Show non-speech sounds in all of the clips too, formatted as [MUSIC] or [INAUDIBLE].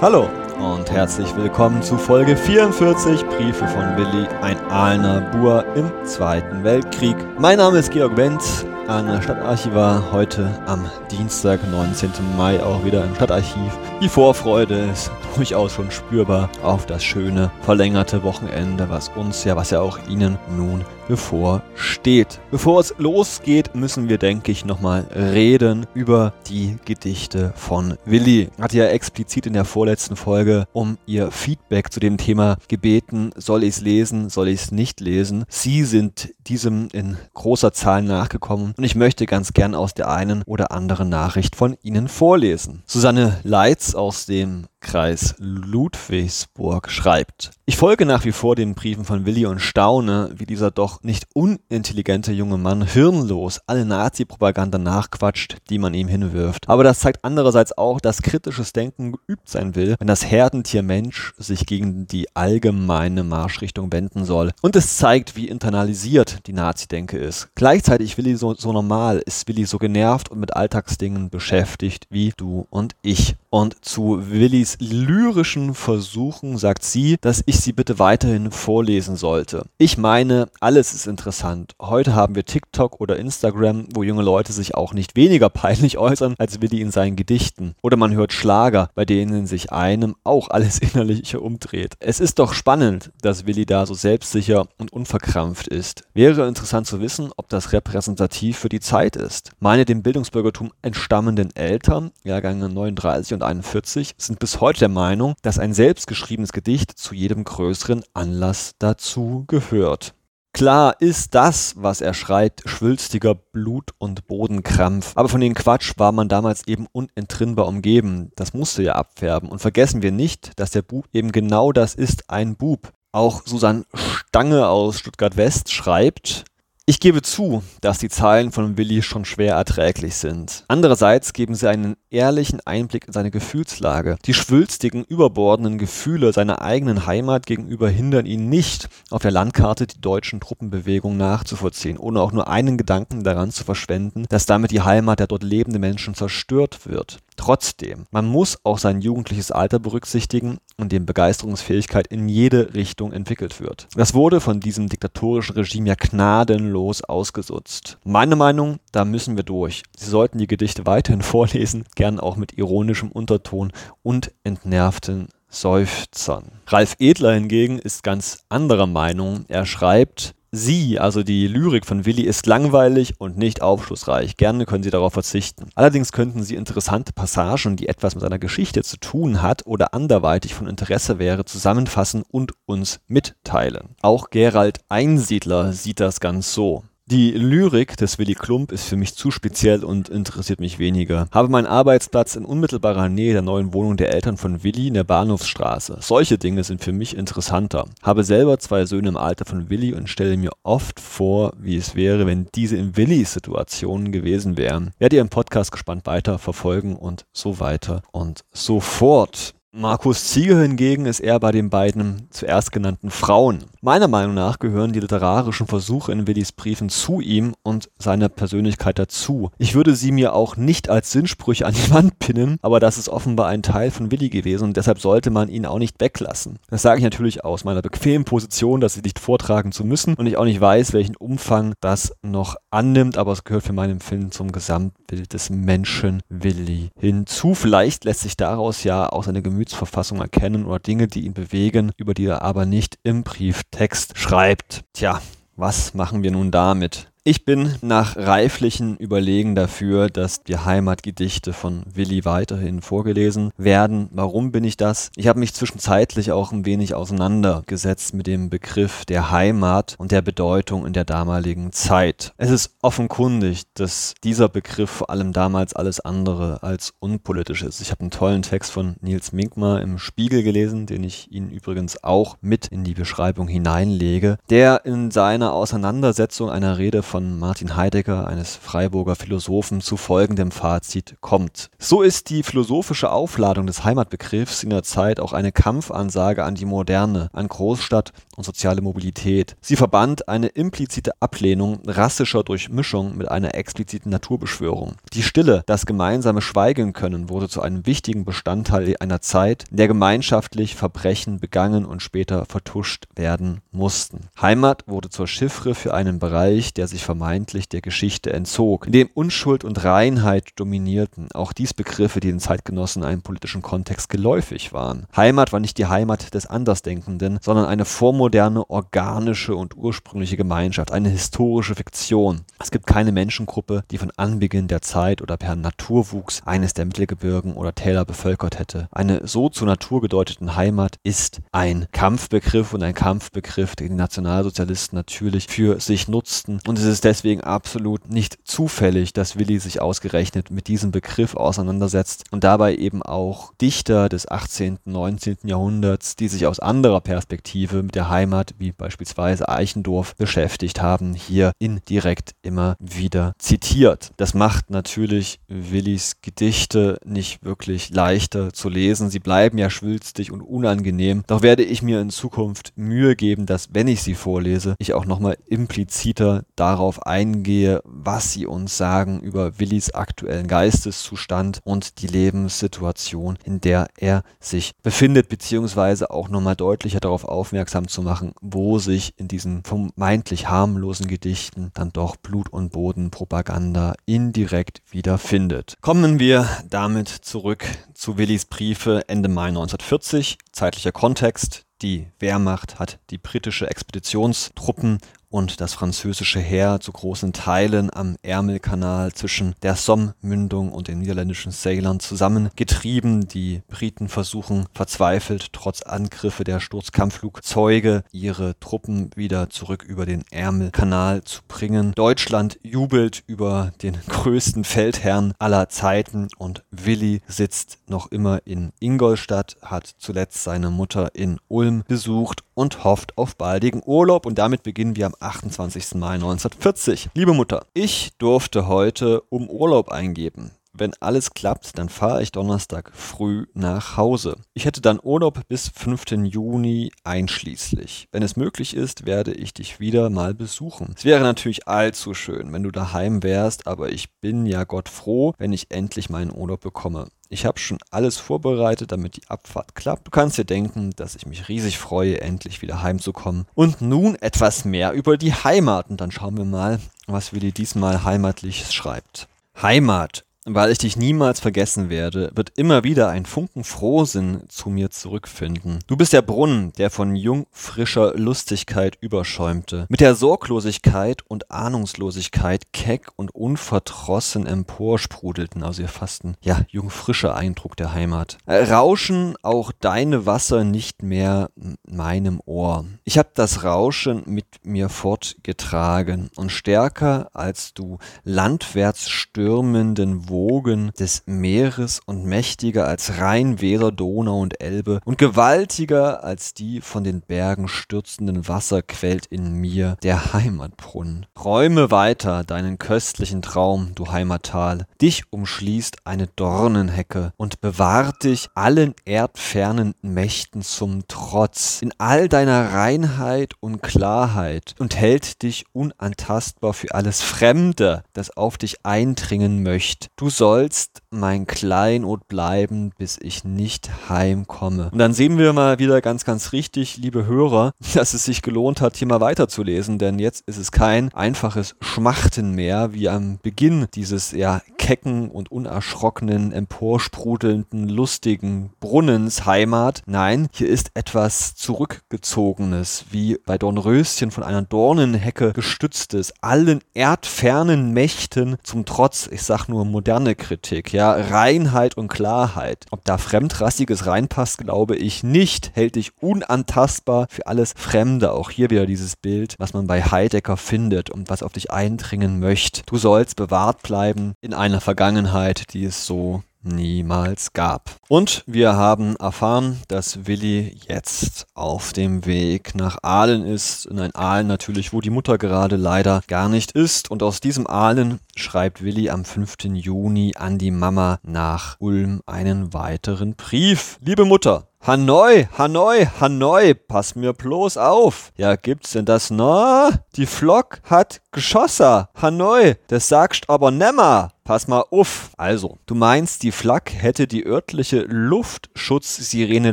Hallo und herzlich willkommen zu Folge 44 Briefe von Willi, ein Aalner Bur im Zweiten Weltkrieg. Mein Name ist Georg Wenz, Aalner Stadtarchivar, heute am Dienstag, 19. Mai, auch wieder im Stadtarchiv. Die Vorfreude ist [LAUGHS] durchaus schon spürbar auf das schöne, verlängerte Wochenende, was uns ja, was ja auch Ihnen nun bevorsteht. Bevor es losgeht, müssen wir, denke ich, nochmal reden über die Gedichte von Willi. Hat ja explizit in der vorletzten Folge um ihr Feedback zu dem Thema gebeten, soll ich es lesen, soll ich es nicht lesen. Sie sind diesem in großer Zahl nachgekommen und ich möchte ganz gern aus der einen oder anderen Nachricht von Ihnen vorlesen. Susanne Leitz aus dem Kreis Ludwigsburg schreibt. Ich folge nach wie vor den Briefen von Willi und staune, wie dieser doch nicht unintelligente junge Mann hirnlos alle Nazi-Propaganda nachquatscht, die man ihm hinwirft. Aber das zeigt andererseits auch, dass kritisches Denken geübt sein will, wenn das Herdentier Mensch sich gegen die allgemeine Marschrichtung wenden soll. Und es zeigt, wie internalisiert die Nazi-Denke ist. Gleichzeitig Willi so, so normal, ist Willi so genervt und mit Alltagsdingen beschäftigt wie du und ich. Und zu Willis lyrischen Versuchen sagt sie, dass ich sie bitte weiterhin vorlesen sollte. Ich meine, alles ist interessant. Heute haben wir TikTok oder Instagram, wo junge Leute sich auch nicht weniger [LAUGHS] peinlich äußern als Willi in seinen Gedichten. Oder man hört Schlager, bei denen sich einem auch alles [LAUGHS] innerliche umdreht. Es ist doch spannend, dass Willi da so selbstsicher und unverkrampft ist. Wäre interessant zu wissen, ob das repräsentativ für die Zeit ist. Meine dem Bildungsbürgertum entstammenden Eltern, Jahrgänge 39 und 41, sind bis heute der Meinung, dass ein selbstgeschriebenes Gedicht zu jedem größeren Anlass dazu gehört. Klar ist das, was er schreibt, schwülstiger Blut- und Bodenkrampf. Aber von dem Quatsch war man damals eben unentrinnbar umgeben. Das musste ja abfärben. Und vergessen wir nicht, dass der Bub eben genau das ist, ein Bub. Auch Susanne Stange aus Stuttgart West schreibt, ich gebe zu, dass die Zahlen von Willi schon schwer erträglich sind. Andererseits geben sie einen ehrlichen Einblick in seine Gefühlslage. Die schwülstigen, überbordenden Gefühle seiner eigenen Heimat gegenüber hindern ihn nicht, auf der Landkarte die deutschen Truppenbewegungen nachzuvollziehen, ohne auch nur einen Gedanken daran zu verschwenden, dass damit die Heimat der dort lebenden Menschen zerstört wird. Trotzdem, man muss auch sein jugendliches Alter berücksichtigen und dem Begeisterungsfähigkeit in jede Richtung entwickelt wird. Das wurde von diesem diktatorischen Regime ja gnadenlos ausgesutzt. Meine Meinung, da müssen wir durch. Sie sollten die Gedichte weiterhin [LAUGHS] vorlesen, gern auch mit ironischem Unterton und entnervten Seufzern. Ralf Edler hingegen ist ganz anderer Meinung. Er schreibt, Sie, also die Lyrik von Willi, ist langweilig und nicht aufschlussreich. Gerne können Sie darauf verzichten. Allerdings könnten Sie interessante Passagen, die etwas mit seiner Geschichte zu tun hat oder anderweitig von Interesse wäre, zusammenfassen und uns mitteilen. Auch Gerald Einsiedler sieht das ganz so. Die Lyrik des Willy Klump ist für mich zu speziell und interessiert mich weniger. Habe meinen Arbeitsplatz in unmittelbarer Nähe der neuen Wohnung der Eltern von Willi in der Bahnhofsstraße. Solche Dinge sind für mich interessanter. Habe selber zwei Söhne im Alter von Willi und stelle mir oft vor, wie es wäre, wenn diese in Willis Situation gewesen wären. Werde ihr im Podcast gespannt weiter verfolgen und so weiter und so fort. Markus Ziege hingegen ist eher bei den beiden zuerst genannten Frauen. Meiner Meinung nach gehören die literarischen Versuche in Willis Briefen zu ihm und seiner Persönlichkeit dazu. Ich würde sie mir auch nicht als Sinnsprüche an die Wand pinnen, aber das ist offenbar ein Teil von Willi gewesen und deshalb sollte man ihn auch nicht weglassen. Das sage ich natürlich aus meiner bequemen Position, dass sie nicht vortragen zu müssen und ich auch nicht weiß, welchen Umfang das noch annimmt, aber es gehört für mein Empfinden zum Gesamtbild des Menschen Willi hinzu. Vielleicht lässt sich daraus ja auch seine Gemüts Gemütsverfassung erkennen oder Dinge, die ihn bewegen, über die er aber nicht im Brieftext schreibt. Tja, was machen wir nun damit? Ich bin nach reiflichen Überlegen dafür, dass die Heimatgedichte von Willi weiterhin vorgelesen werden. Warum bin ich das? Ich habe mich zwischenzeitlich auch ein wenig auseinandergesetzt mit dem Begriff der Heimat und der Bedeutung in der damaligen Zeit. Es ist offenkundig, dass dieser Begriff vor allem damals alles andere als unpolitisch ist. Ich habe einen tollen Text von Nils Minkmar im Spiegel gelesen, den ich Ihnen übrigens auch mit in die Beschreibung hineinlege, der in seiner Auseinandersetzung einer Rede von von Martin Heidegger, eines Freiburger Philosophen, zu folgendem Fazit kommt. So ist die philosophische Aufladung des Heimatbegriffs in der Zeit auch eine Kampfansage an die Moderne, an Großstadt und soziale Mobilität. Sie verband eine implizite Ablehnung rassischer Durchmischung mit einer expliziten Naturbeschwörung. Die Stille, das gemeinsame Schweigen können, wurde zu einem wichtigen Bestandteil einer Zeit, in der gemeinschaftlich Verbrechen begangen und später vertuscht werden mussten. Heimat wurde zur Chiffre für einen Bereich, der sich vermeintlich der Geschichte entzog, in dem Unschuld und Reinheit dominierten, auch dies Begriffe, die den Zeitgenossen in einem politischen Kontext geläufig waren. Heimat war nicht die Heimat des Andersdenkenden, sondern eine vormoderne, organische und ursprüngliche Gemeinschaft, eine historische Fiktion. Es gibt keine Menschengruppe, die von Anbeginn der Zeit oder per Naturwuchs eines der Mittelgebirgen oder Täler bevölkert hätte. Eine so zur Natur gedeuteten Heimat ist ein Kampfbegriff und ein Kampfbegriff, den die Nationalsozialisten natürlich für sich nutzten. Und es ist deswegen absolut nicht zufällig, dass Willi sich ausgerechnet mit diesem Begriff auseinandersetzt und dabei eben auch Dichter des 18., 19. Jahrhunderts, die sich aus anderer Perspektive mit der Heimat, wie beispielsweise Eichendorff, beschäftigt haben, hier indirekt immer wieder zitiert. Das macht natürlich Willis Gedichte nicht wirklich leichter zu lesen. Sie bleiben ja schwülstig und unangenehm. Doch werde ich mir in Zukunft Mühe geben, dass, wenn ich sie vorlese, ich auch nochmal impliziter darauf eingehe, was sie uns sagen über Willis aktuellen Geisteszustand und die Lebenssituation, in der er sich befindet, beziehungsweise auch nochmal deutlicher darauf aufmerksam zu machen, wo sich in diesen vermeintlich harmlosen Gedichten dann doch Blut- und Bodenpropaganda indirekt wiederfindet. Kommen wir damit zurück zu Willis Briefe Ende Mai 1940. Zeitlicher Kontext. Die Wehrmacht hat die britische Expeditionstruppen und das französische Heer zu großen Teilen am Ärmelkanal zwischen der Somme-Mündung und den niederländischen Ceylon zusammengetrieben. Die Briten versuchen verzweifelt, trotz Angriffe der Sturzkampfflugzeuge, ihre Truppen wieder zurück über den Ärmelkanal zu bringen. Deutschland jubelt über den größten Feldherrn aller Zeiten und Willi sitzt noch immer in Ingolstadt, hat zuletzt seine Mutter in Ulm besucht und hofft auf baldigen Urlaub. Und damit beginnen wir am 28. Mai 1940. Liebe Mutter, ich durfte heute um Urlaub eingeben. Wenn alles klappt, dann fahre ich Donnerstag früh nach Hause. Ich hätte dann Urlaub bis 5. Juni einschließlich. Wenn es möglich ist, werde ich dich wieder mal besuchen. Es wäre natürlich allzu schön, wenn du daheim wärst, aber ich bin ja Gott froh, wenn ich endlich meinen Urlaub bekomme. Ich habe schon alles vorbereitet, damit die Abfahrt klappt. Du kannst dir denken, dass ich mich riesig freue, endlich wieder heimzukommen. Und nun etwas mehr über die Heimat. Und dann schauen wir mal, was Willi diesmal heimatliches schreibt. Heimat weil ich dich niemals vergessen werde, wird immer wieder ein Funken Frohsinn zu mir zurückfinden. Du bist der Brunnen, der von jung frischer Lustigkeit überschäumte, mit der Sorglosigkeit und Ahnungslosigkeit keck und unverdrossen emporsprudelten, also ihr fasten, ja, jungfrischer Eindruck der Heimat. Rauschen auch deine Wasser nicht mehr meinem Ohr. Ich hab das Rauschen mit mir fortgetragen und stärker als du landwärts stürmenden Wohl Wogen des Meeres und mächtiger als Rhein, Weser, Donau und Elbe und gewaltiger als die von den Bergen stürzenden Wasser quält in mir der Heimatbrunnen. Räume weiter deinen köstlichen Traum, du Heimattal. Dich umschließt eine Dornenhecke und bewahrt dich allen erdfernen Mächten zum Trotz in all deiner Reinheit und Klarheit und hält dich unantastbar für alles Fremde, das auf dich eindringen möcht. Du sollst mein Kleinod bleiben, bis ich nicht heimkomme. Und dann sehen wir mal wieder ganz, ganz richtig, liebe Hörer, [LAUGHS] dass es sich gelohnt hat, hier mal weiterzulesen, denn jetzt ist es kein einfaches Schmachten mehr, wie am Beginn dieses ja kecken und unerschrockenen, emporsprudelnden, lustigen Brunnens Heimat. Nein, hier ist etwas Zurückgezogenes, wie bei Dornröschen von einer Dornenhecke gestütztes, allen erdfernen Mächten zum Trotz, ich sag nur moderne Kritik, ja, Reinheit und Klarheit. Ob da Fremdrassiges reinpasst, glaube ich nicht, hält dich unantastbar für alles Fremde. Auch hier wieder dieses Bild, was man bei Heidegger findet und was auf dich eindringen möchte. Du sollst bewahrt bleiben in einer Vergangenheit, die es so niemals gab. Und wir haben erfahren, dass Willi jetzt auf dem Weg nach Aalen ist, in ein Aalen natürlich, wo die Mutter gerade leider gar nicht ist. Und aus diesem Aalen schreibt Willi am 5. Juni an die Mama nach Ulm einen weiteren Brief. Liebe Mutter, Hanoi, Hanoi, Hanoi, pass mir bloß auf. Ja, gibt's denn das na? Die Flock hat Geschosser. Hanoi, das sagst aber nimmer. Pass mal auf. Also, du meinst, die Flak hätte die örtliche Luftschutzsirene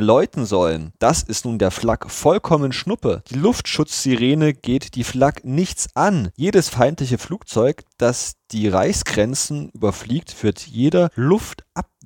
läuten sollen. Das ist nun der Flak vollkommen Schnuppe. Die Luftschutzsirene geht die Flak nichts an. Jedes feindliche Flugzeug, das die Reichsgrenzen überfliegt, wird jeder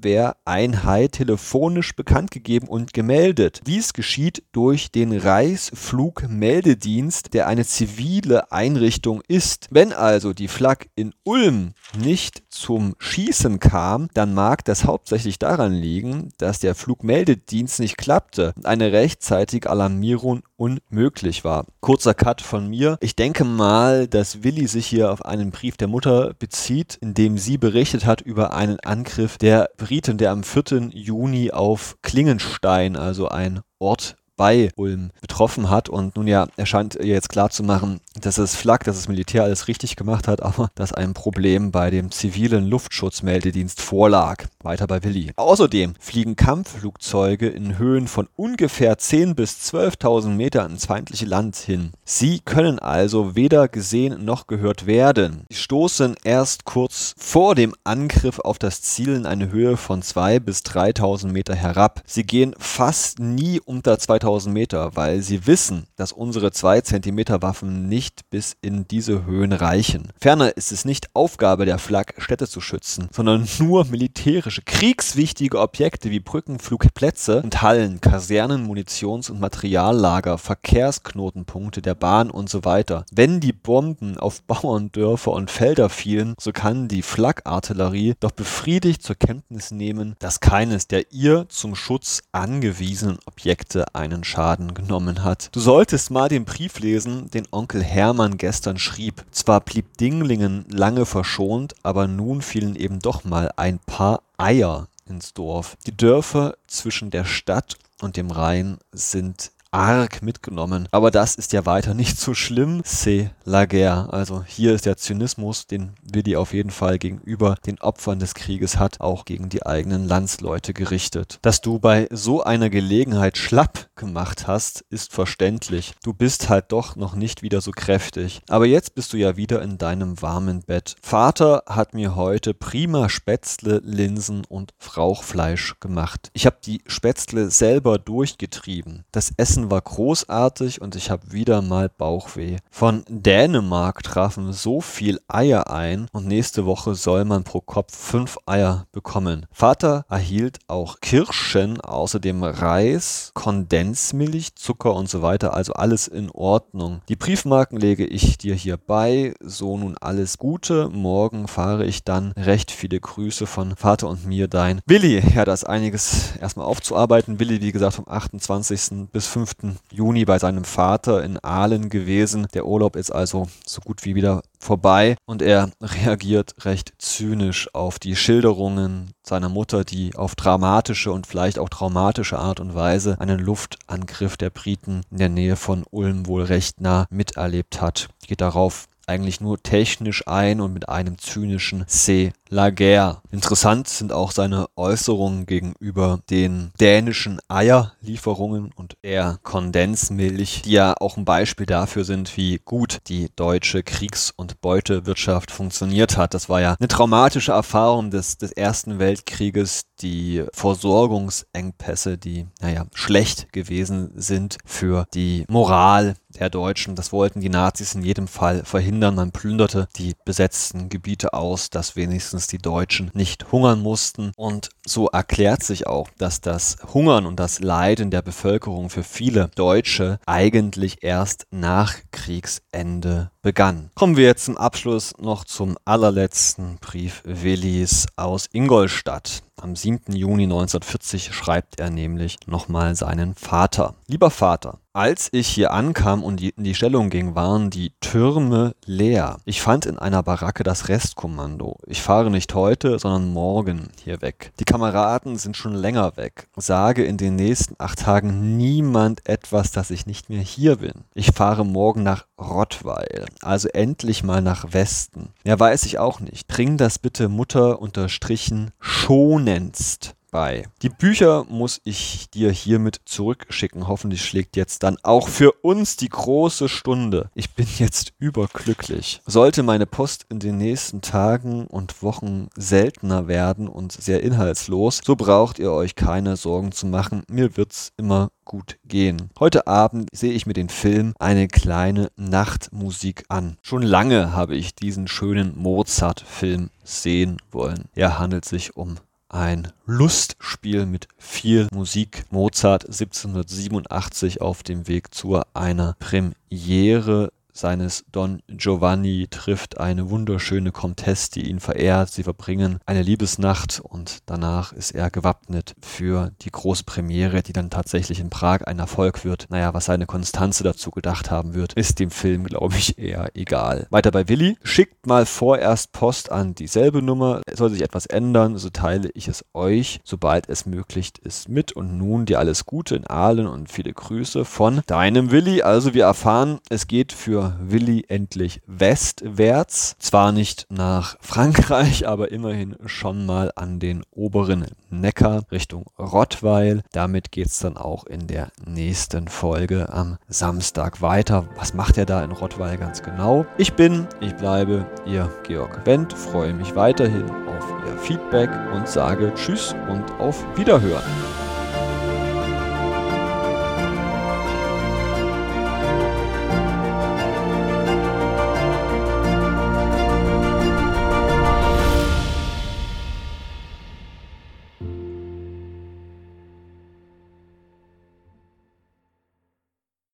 Luftabwehreinheit telefonisch bekannt gegeben und gemeldet. Dies geschieht durch den Reichsflugmeldedienst, der eine zivile Einrichtung ist. Wenn also die Flak in Ulm nicht zum Schießen kam, dann mag das hauptsächlich daran liegen, dass der Flugmeldedienst nicht klappte und eine rechtzeitige Alarmierung unmöglich war. Kurzer Cut von mir. Ich denke mal, dass Willi sich hier auf einen Brief der Mutter bezieht, in dem sie berichtet hat über einen Angriff der Briten, der am 4. Juni auf Klingenstein, also ein Ort bei Ulm betroffen hat. Und nun ja, er scheint ihr jetzt klar zu machen, dass das Flak, dass das Militär alles richtig gemacht hat, aber [LAUGHS] dass ein Problem bei dem zivilen Luftschutzmeldedienst vorlag. Weiter bei Willi. Außerdem fliegen Kampfflugzeuge in Höhen von ungefähr 10.000 bis 12.000 Metern ins feindliche Land hin. Sie können also weder gesehen noch gehört werden. Sie stoßen erst kurz vor dem Angriff auf das Ziel in eine Höhe von 2.000 bis 3.000 Meter herab. Sie gehen fast nie unter 2.000 Meter, weil sie wissen, dass unsere 2 Zentimeter Waffen nicht bis in diese Höhen reichen. Ferner ist es nicht Aufgabe der Flak, Städte zu schützen, sondern nur militärische militärische, kriegswichtige Objekte wie Brücken, Flugplätze und Hallen, Kasernen, Munitions- und Materiallager, Verkehrsknotenpunkte der Bahn und so weiter. Wenn die Bomben auf Bauerndörfer und Felder fielen, so kann die Flakartillerie doch befriedigt zur Kenntnis nehmen, dass keines der ihr zum Schutz angewiesenen Objekte einen Schaden genommen hat. Du solltest mal den Brief lesen, den Onkel Hermann gestern schrieb. Zwar blieb Dinglingen lange verschont, aber nun fielen eben doch mal ein paar Eier ins Dorf. Die Dörfer zwischen der Stadt und dem Rhein sind arg mitgenommen. Aber das ist ja weiter nicht so schlimm. C'est la guerre. Also hier ist der Zynismus, den Willi auf jeden Fall gegenüber den Opfern des Krieges hat, auch gegen die eigenen Landsleute gerichtet. Dass du bei so einer Gelegenheit schlapp gemacht hast, ist verständlich. Du bist halt doch noch nicht wieder so kräftig. Aber jetzt bist du ja wieder in deinem warmen Bett. Vater hat mir heute prima Spätzle, Linsen und Frauchfleisch gemacht. Ich habe die Spätzle selber durchgetrieben. Das Essen war großartig und ich habe wieder mal Bauchweh. Von Dänemark trafen so viel Eier ein und nächste Woche soll man pro Kopf fünf Eier bekommen. Vater erhielt auch Kirschen, außerdem Reis, Kondensmilch, Zucker und so weiter, also alles in Ordnung. Die Briefmarken lege ich dir hier bei, so nun alles Gute. Morgen fahre ich dann. Recht viele Grüße von Vater und mir, dein Willi. Ja, da ist einiges erstmal aufzuarbeiten. Willi, wie gesagt, vom 28. bis 5. 5. Juni bei seinem Vater in Aalen gewesen. Der Urlaub ist also so gut wie wieder vorbei und er reagiert recht zynisch auf die Schilderungen seiner Mutter, die auf dramatische und vielleicht auch traumatische Art und Weise einen Luftangriff der Briten in der Nähe von Ulm wohl recht nah miterlebt hat. Geht darauf eigentlich nur technisch ein und mit einem zynischen C. Laguerre. Interessant sind auch seine Äußerungen gegenüber den dänischen Eierlieferungen und der Kondensmilch, die ja auch ein Beispiel dafür sind, wie gut die deutsche Kriegs- und Beutewirtschaft funktioniert hat. Das war ja eine traumatische Erfahrung des, des Ersten Weltkrieges, die Versorgungsengpässe, die, naja, schlecht gewesen sind für die Moral der Deutschen. Das wollten die Nazis in jedem Fall verhindern. Man plünderte die besetzten Gebiete aus, dass wenigstens die Deutschen nicht hungern mussten. Und so erklärt sich auch, dass das Hungern und das Leiden der Bevölkerung für viele Deutsche eigentlich erst nach Kriegsende begann. Kommen wir jetzt zum Abschluss noch zum allerletzten Brief Willis aus Ingolstadt. Am 7. Juni 1940 schreibt er nämlich nochmal seinen Vater. Lieber Vater, Als ich hier ankam und in die Stellung ging, waren die Türme leer. Ich fand in einer Baracke das Restkommando. Ich fahre nicht heute, sondern morgen hier weg. Die Kameraden sind schon länger weg. Sage in den nächsten acht Tagen niemand etwas, dass ich nicht mehr hier bin. Ich fahre morgen nach Rottweil, also endlich mal nach Westen. Ja, weiß ich auch nicht. Bring das bitte Mutter unterstrichen schonendst bei. Die Bücher muss ich dir hiermit zurückschicken. Hoffentlich schlägt jetzt dann auch für uns die große Stunde. Ich bin jetzt überglücklich. Sollte meine Post in den nächsten Tagen und Wochen seltener werden und sehr inhaltslos, so braucht ihr euch keine Sorgen zu machen. Mir wird's immer gut gehen. Heute Abend sehe ich mir den Film Eine kleine Nachtmusik an. Schon lange habe ich diesen schönen Mozart-Film sehen wollen. Er handelt sich um ein Lustspiel mit viel Musik. Mozart 1787 auf dem Weg zu einer Premiere seines Don Giovanni trifft eine wunderschöne Comtesse, die ihn verehrt. Sie verbringen eine Liebesnacht und danach ist er gewappnet für die Großpremiere, die dann tatsächlich in Prag ein Erfolg wird. Naja, was seine Konstanze dazu gedacht haben wird, ist dem Film, glaube ich, eher egal. Weiter bei Willi. Schickt mal vorerst Post an dieselbe Nummer. Soll sich etwas ändern, so teile ich es euch, sobald es möglich ist, mit. Und nun dir alles Gute in Aalen und viele Grüße von deinem Willi. Also wir erfahren, es geht für Willi endlich westwärts. Zwar nicht nach Frankreich, [LAUGHS] aber immerhin schon mal an den oberen Neckar Richtung Rottweil. Damit geht es dann auch in der nächsten Folge am Samstag weiter. Was macht er da in Rottweil ganz genau? Ich bin, ich bleibe, ihr Georg Wendt, freue mich weiterhin auf Ihr Feedback und sage Tschüss und auf Wiederhören.